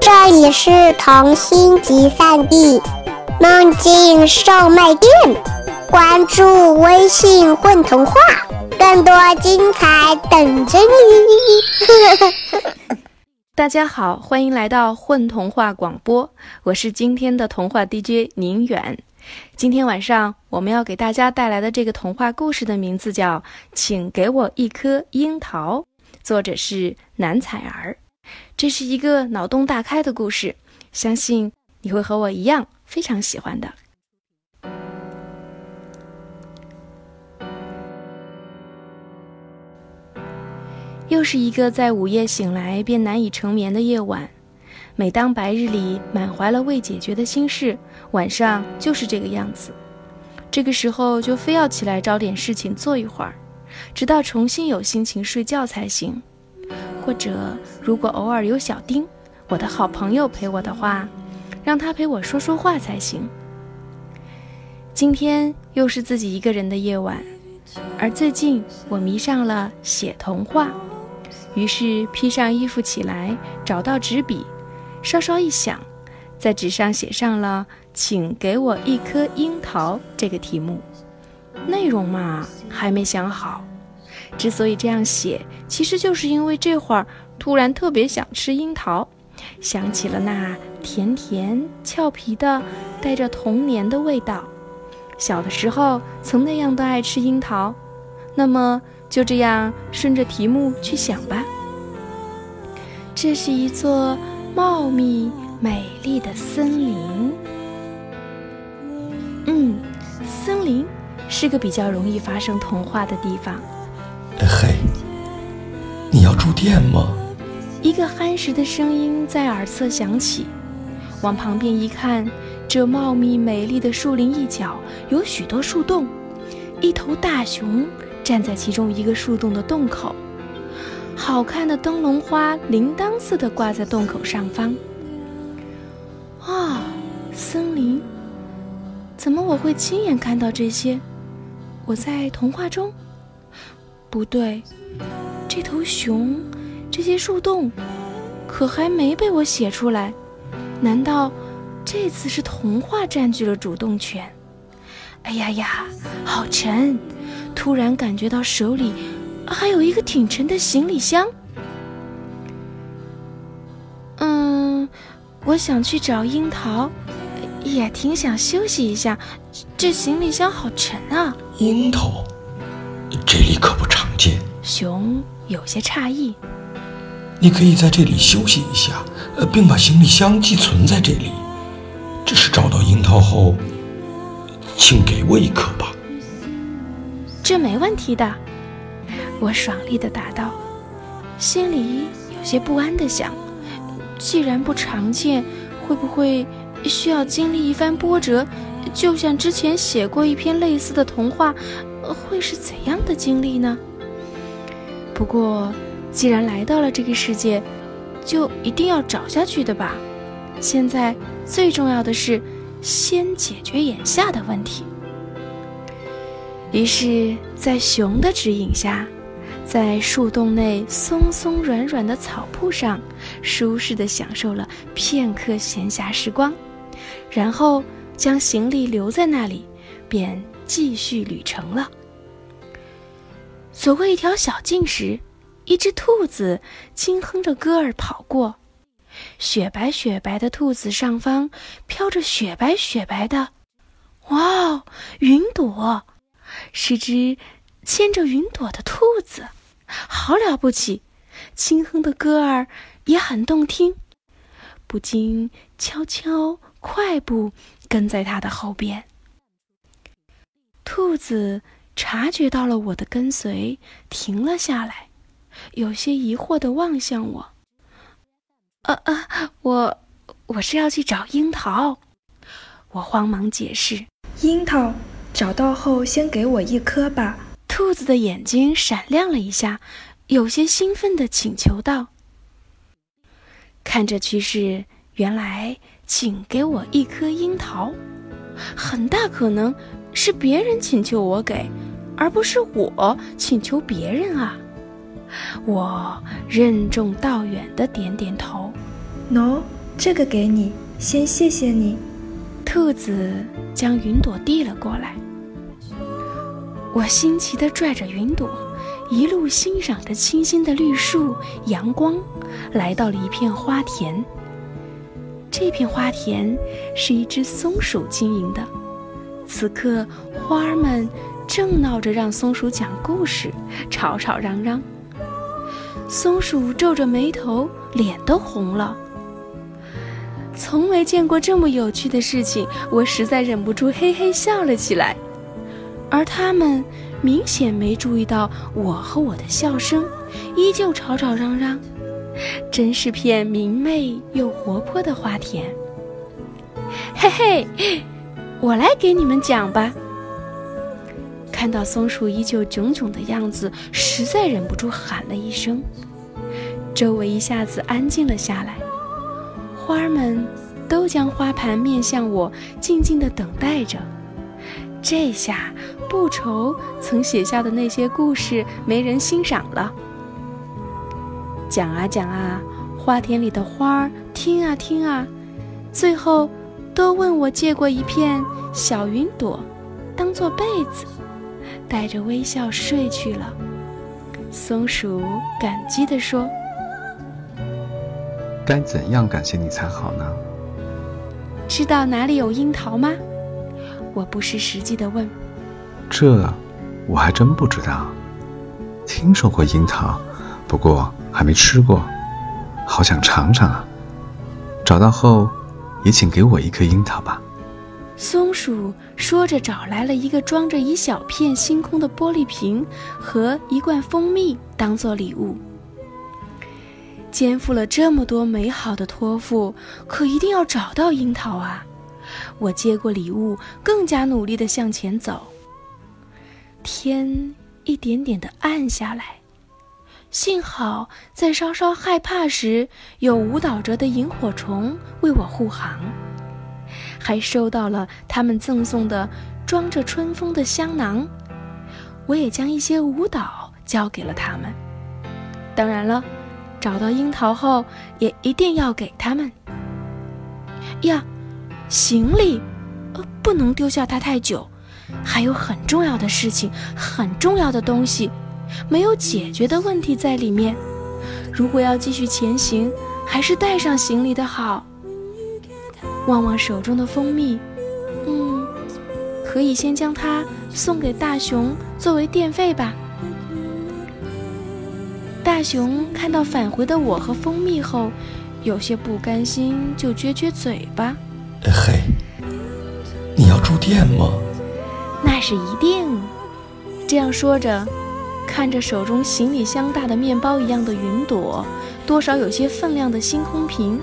这里是童心集散地，梦境售卖店。关注微信“混童话”，更多精彩等着你。大家好，欢迎来到混童话广播，我是今天的童话 DJ 宁远。今天晚上我们要给大家带来的这个童话故事的名字叫《请给我一颗樱桃》，作者是南彩儿。这是一个脑洞大开的故事，相信你会和我一样非常喜欢的。又是一个在午夜醒来便难以成眠的夜晚。每当白日里满怀了未解决的心事，晚上就是这个样子。这个时候就非要起来找点事情做一会儿，直到重新有心情睡觉才行。或者，如果偶尔有小丁，我的好朋友陪我的话，让他陪我说说话才行。今天又是自己一个人的夜晚，而最近我迷上了写童话，于是披上衣服起来，找到纸笔，稍稍一想，在纸上写上了“请给我一颗樱桃”这个题目。内容嘛，还没想好。之所以这样写，其实就是因为这会儿突然特别想吃樱桃，想起了那甜甜俏皮的、带着童年的味道。小的时候曾那样的爱吃樱桃，那么就这样顺着题目去想吧。这是一座茂密美丽的森林。嗯，森林是个比较容易发生童话的地方。嘿，你要住店吗？一个憨实的声音在耳侧响起。往旁边一看，这茂密美丽的树林一角有许多树洞，一头大熊站在其中一个树洞的洞口，好看的灯笼花铃铛似的挂在洞口上方。啊，森林！怎么我会亲眼看到这些？我在童话中？不对，这头熊，这些树洞，可还没被我写出来。难道这次是童话占据了主动权？哎呀呀，好沉！突然感觉到手里还有一个挺沉的行李箱。嗯，我想去找樱桃，也挺想休息一下。这行李箱好沉啊！樱桃，这里可不常见。熊有些诧异。你可以在这里休息一下，呃，并把行李箱寄存在这里。只是找到樱桃后，请给我一颗吧。这没问题的，我爽利的答道，心里有些不安的想：既然不常见，会不会需要经历一番波折？就像之前写过一篇类似的童话，会是怎样的经历呢？不过。既然来到了这个世界，就一定要找下去的吧。现在最重要的是先解决眼下的问题。于是，在熊的指引下，在树洞内松松软软的草铺上，舒适的享受了片刻闲暇时光，然后将行李留在那里，便继续旅程了。走过一条小径时。一只兔子轻哼着歌儿跑过，雪白雪白的兔子上方飘着雪白雪白的，哇哦，云朵，是只牵着云朵的兔子，好了不起！轻哼的歌儿也很动听，不禁悄悄快步跟在它的后边。兔子察觉到了我的跟随，停了下来。有些疑惑的望向我。呃呃，我我是要去找樱桃。我慌忙解释：樱桃找到后，先给我一颗吧。兔子的眼睛闪亮了一下，有些兴奋的请求道：“看这趋势，原来请给我一颗樱桃，很大可能是别人请求我给，而不是我请求别人啊。”我任重道远的点点头。喏，这个给你，先谢谢你。兔子将云朵递了过来，我新奇地拽着云朵，一路欣赏着清新的绿树、阳光，来到了一片花田。这片花田是一只松鼠经营的，此刻花儿们正闹着让松鼠讲故事，吵吵嚷嚷。松鼠皱着眉头，脸都红了。从没见过这么有趣的事情，我实在忍不住嘿嘿笑了起来。而他们明显没注意到我和我的笑声，依旧吵吵嚷嚷。真是片明媚又活泼的花田。嘿嘿，我来给你们讲吧。看到松鼠依旧囧囧的样子，实在忍不住喊了一声，周围一下子安静了下来。花儿们都将花盘面向我，静静地等待着。这下不愁曾写下的那些故事没人欣赏了。讲啊讲啊，花田里的花儿听啊听啊，最后都问我借过一片小云朵，当做被子，带着微笑睡去了。松鼠感激地说：“该怎样感谢你才好呢？”知道哪里有樱桃吗？我不失时机地问。这我还真不知道，听说过樱桃，不过。还没吃过，好想尝尝啊！找到后，也请给我一颗樱桃吧。松鼠说着，找来了一个装着一小片星空的玻璃瓶和一罐蜂蜜，当做礼物。肩负了这么多美好的托付，可一定要找到樱桃啊！我接过礼物，更加努力地向前走。天一点点地暗下来。幸好在稍稍害怕时，有舞蹈着的萤火虫为我护航，还收到了他们赠送的装着春风的香囊。我也将一些舞蹈交给了他们。当然了，找到樱桃后也一定要给他们。呀，行李，呃，不能丢下它太久，还有很重要的事情，很重要的东西。没有解决的问题在里面。如果要继续前行，还是带上行李的好。望望手中的蜂蜜，嗯，可以先将它送给大熊作为电费吧。大熊看到返回的我和蜂蜜后，有些不甘心，就撅撅嘴巴。嘿，你要住店吗？那是一定。这样说着。看着手中行李箱大的面包一样的云朵，多少有些分量的星空瓶，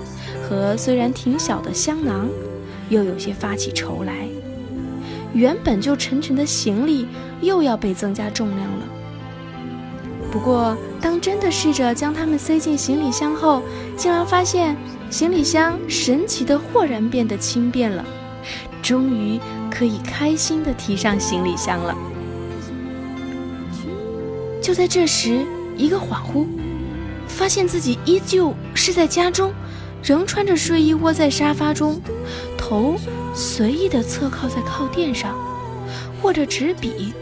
和虽然挺小的香囊，又有些发起愁来。原本就沉沉的行李又要被增加重量了。不过，当真的试着将它们塞进行李箱后，竟然发现行李箱神奇的豁然变得轻便了，终于可以开心的提上行李箱了。就在这时，一个恍惚，发现自己依旧是在家中，仍穿着睡衣窝在沙发中，头随意地侧靠在靠垫上，握着纸笔，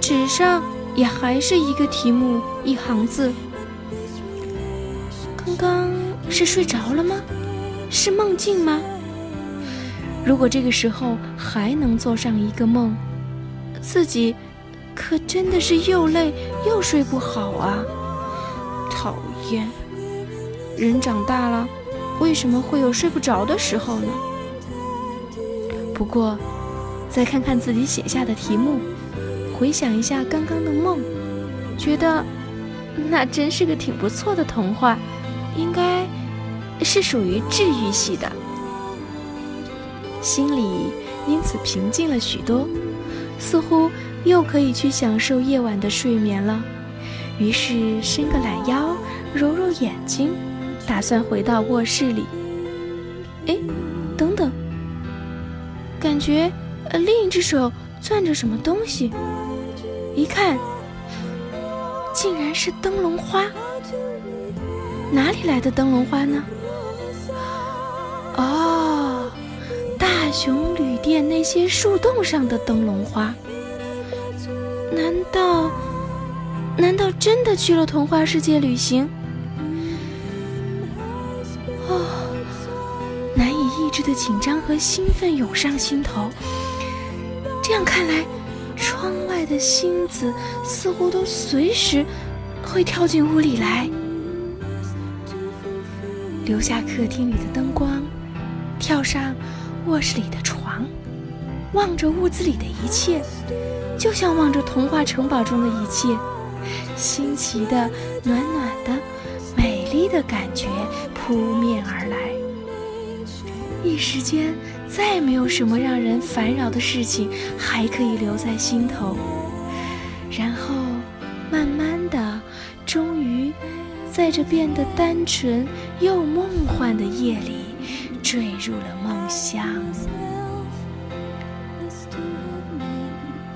纸上也还是一个题目，一行字。刚刚是睡着了吗？是梦境吗？如果这个时候还能做上一个梦，自己。可真的是又累又睡不好啊！讨厌，人长大了，为什么会有睡不着的时候呢？不过，再看看自己写下的题目，回想一下刚刚的梦，觉得那真是个挺不错的童话，应该是属于治愈系的，心里因此平静了许多，似乎。又可以去享受夜晚的睡眠了，于是伸个懒腰，揉揉眼睛，打算回到卧室里。哎，等等，感觉呃另一只手攥着什么东西，一看，竟然是灯笼花。哪里来的灯笼花呢？哦，大熊旅店那些树洞上的灯笼花，难道难道真的去了童话世界旅行？哦，难以抑制的紧张和兴奋涌上心头。这样看来，窗外的星子似乎都随时会跳进屋里来。留下客厅里的灯光，跳上卧室里的床，望着屋子里的一切，就像望着童话城堡中的一切，新奇的、暖暖的、美丽的感觉扑面而来。一时间，再没有什么让人烦扰的事情还可以留在心头。然后，慢慢的，终于。在这变得单纯又梦幻的夜里，坠入了梦乡。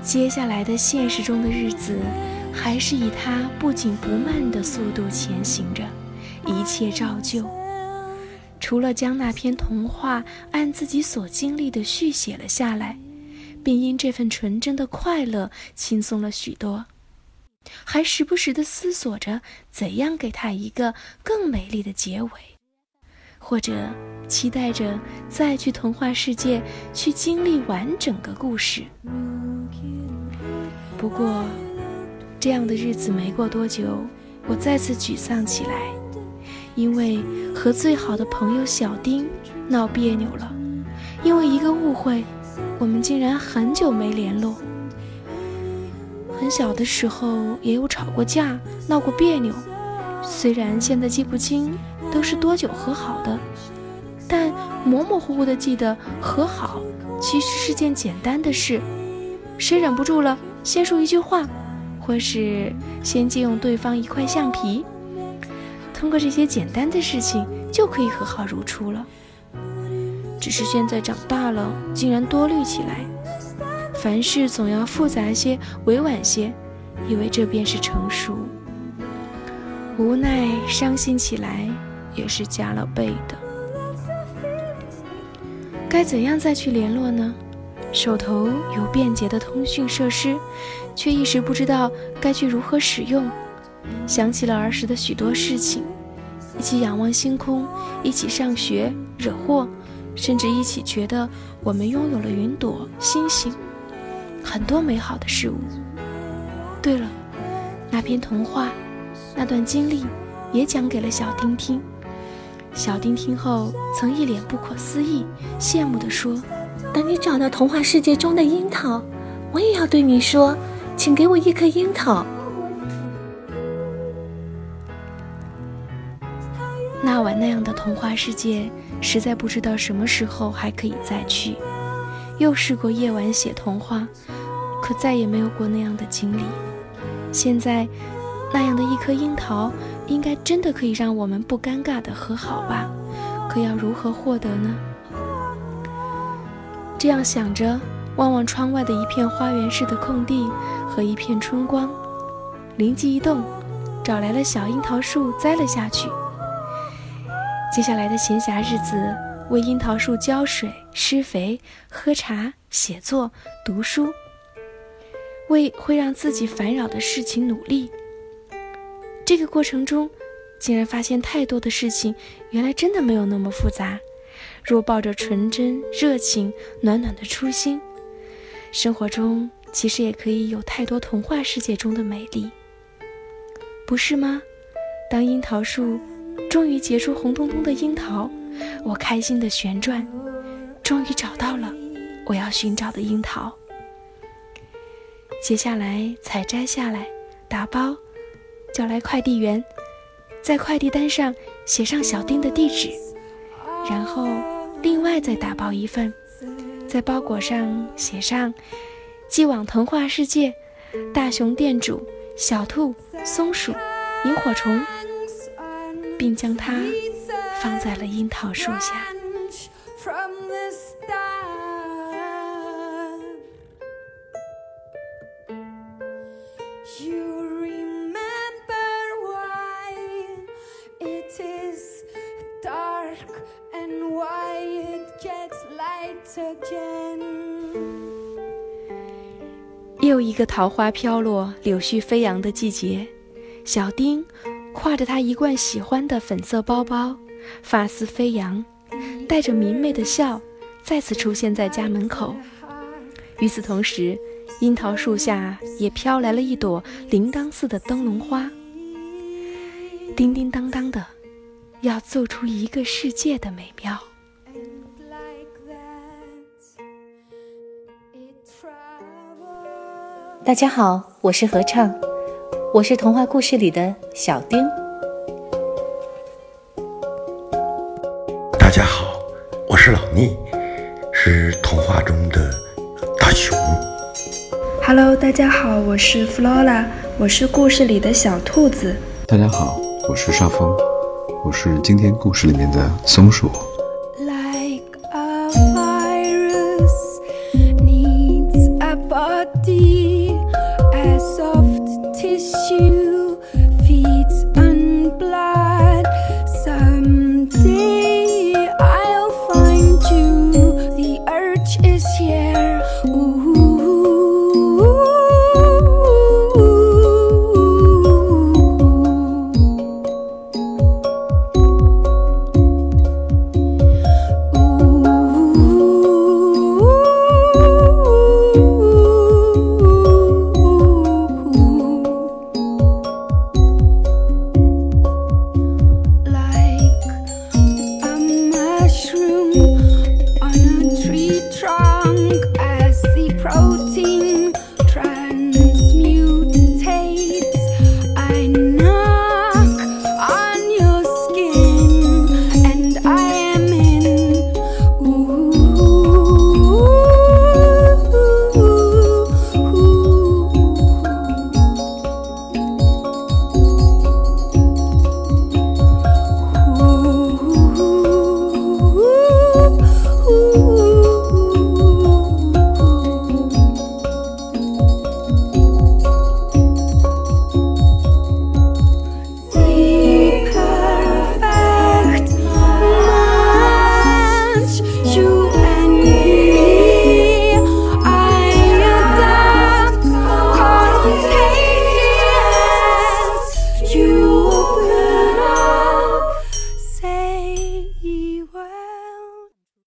接下来的现实中的日子，还是以他不紧不慢的速度前行着，一切照旧。除了将那篇童话按自己所经历的续写了下来，并因这份纯真的快乐轻松了许多。还时不时地思索着怎样给他一个更美丽的结尾，或者期待着再去童话世界去经历完整个故事。不过，这样的日子没过多久，我再次沮丧起来，因为和最好的朋友小丁闹别扭了。因为一个误会，我们竟然很久没联络。很小的时候也有吵过架、闹过别扭，虽然现在记不清都是多久和好的，但模模糊糊的记得和好其实是件简单的事。谁忍不住了，先说一句话，或是先借用对方一块橡皮，通过这些简单的事情就可以和好如初了。只是现在长大了，竟然多虑起来。凡事总要复杂些、委婉些，以为这便是成熟。无奈伤心起来也是加了倍的。该怎样再去联络呢？手头有便捷的通讯设施，却一时不知道该去如何使用。想起了儿时的许多事情，一起仰望星空，一起上学、惹祸，甚至一起觉得我们拥有了云朵、星星。很多美好的事物。对了，那篇童话，那段经历，也讲给了小丁听。小丁听后，曾一脸不可思议、羡慕地说：“等你找到童话世界中的樱桃，我也要对你说，请给我一颗樱桃。”那晚那样的童话世界，实在不知道什么时候还可以再去。又试过夜晚写童话。可再也没有过那样的经历。现在，那样的一颗樱桃，应该真的可以让我们不尴尬的和好吧？可要如何获得呢？这样想着，望望窗外的一片花园似的空地和一片春光，灵机一动，找来了小樱桃树栽了下去。接下来的闲暇日子，为樱桃树浇水、施肥、喝茶、写作、读书。为会让自己烦扰的事情努力。这个过程中，竟然发现太多的事情，原来真的没有那么复杂。若抱着纯真、热情、暖暖的初心，生活中其实也可以有太多童话世界中的美丽，不是吗？当樱桃树终于结出红彤彤的樱桃，我开心的旋转，终于找到了我要寻找的樱桃。接下来采摘下来，打包，叫来快递员，在快递单上写上小丁的地址，然后另外再打包一份，在包裹上写上“寄往童话世界，大熊店主小兔、松鼠、萤火虫”，并将它放在了樱桃树下。又一个桃花飘落、柳絮飞扬的季节，小丁挎着他一贯喜欢的粉色包包，发丝飞扬，带着明媚的笑，再次出现在家门口。与此同时，樱桃树下也飘来了一朵铃铛似的灯笼花，叮叮当当的，要奏出一个世界的美妙。大家好，我是合唱，我是童话故事里的小丁。大家好，我是老聂，是童话中的大熊。Hello，大家好，我是 Flora，我是故事里的小兔子。大家好，我是邵峰，我是今天故事里面的松鼠。Tissue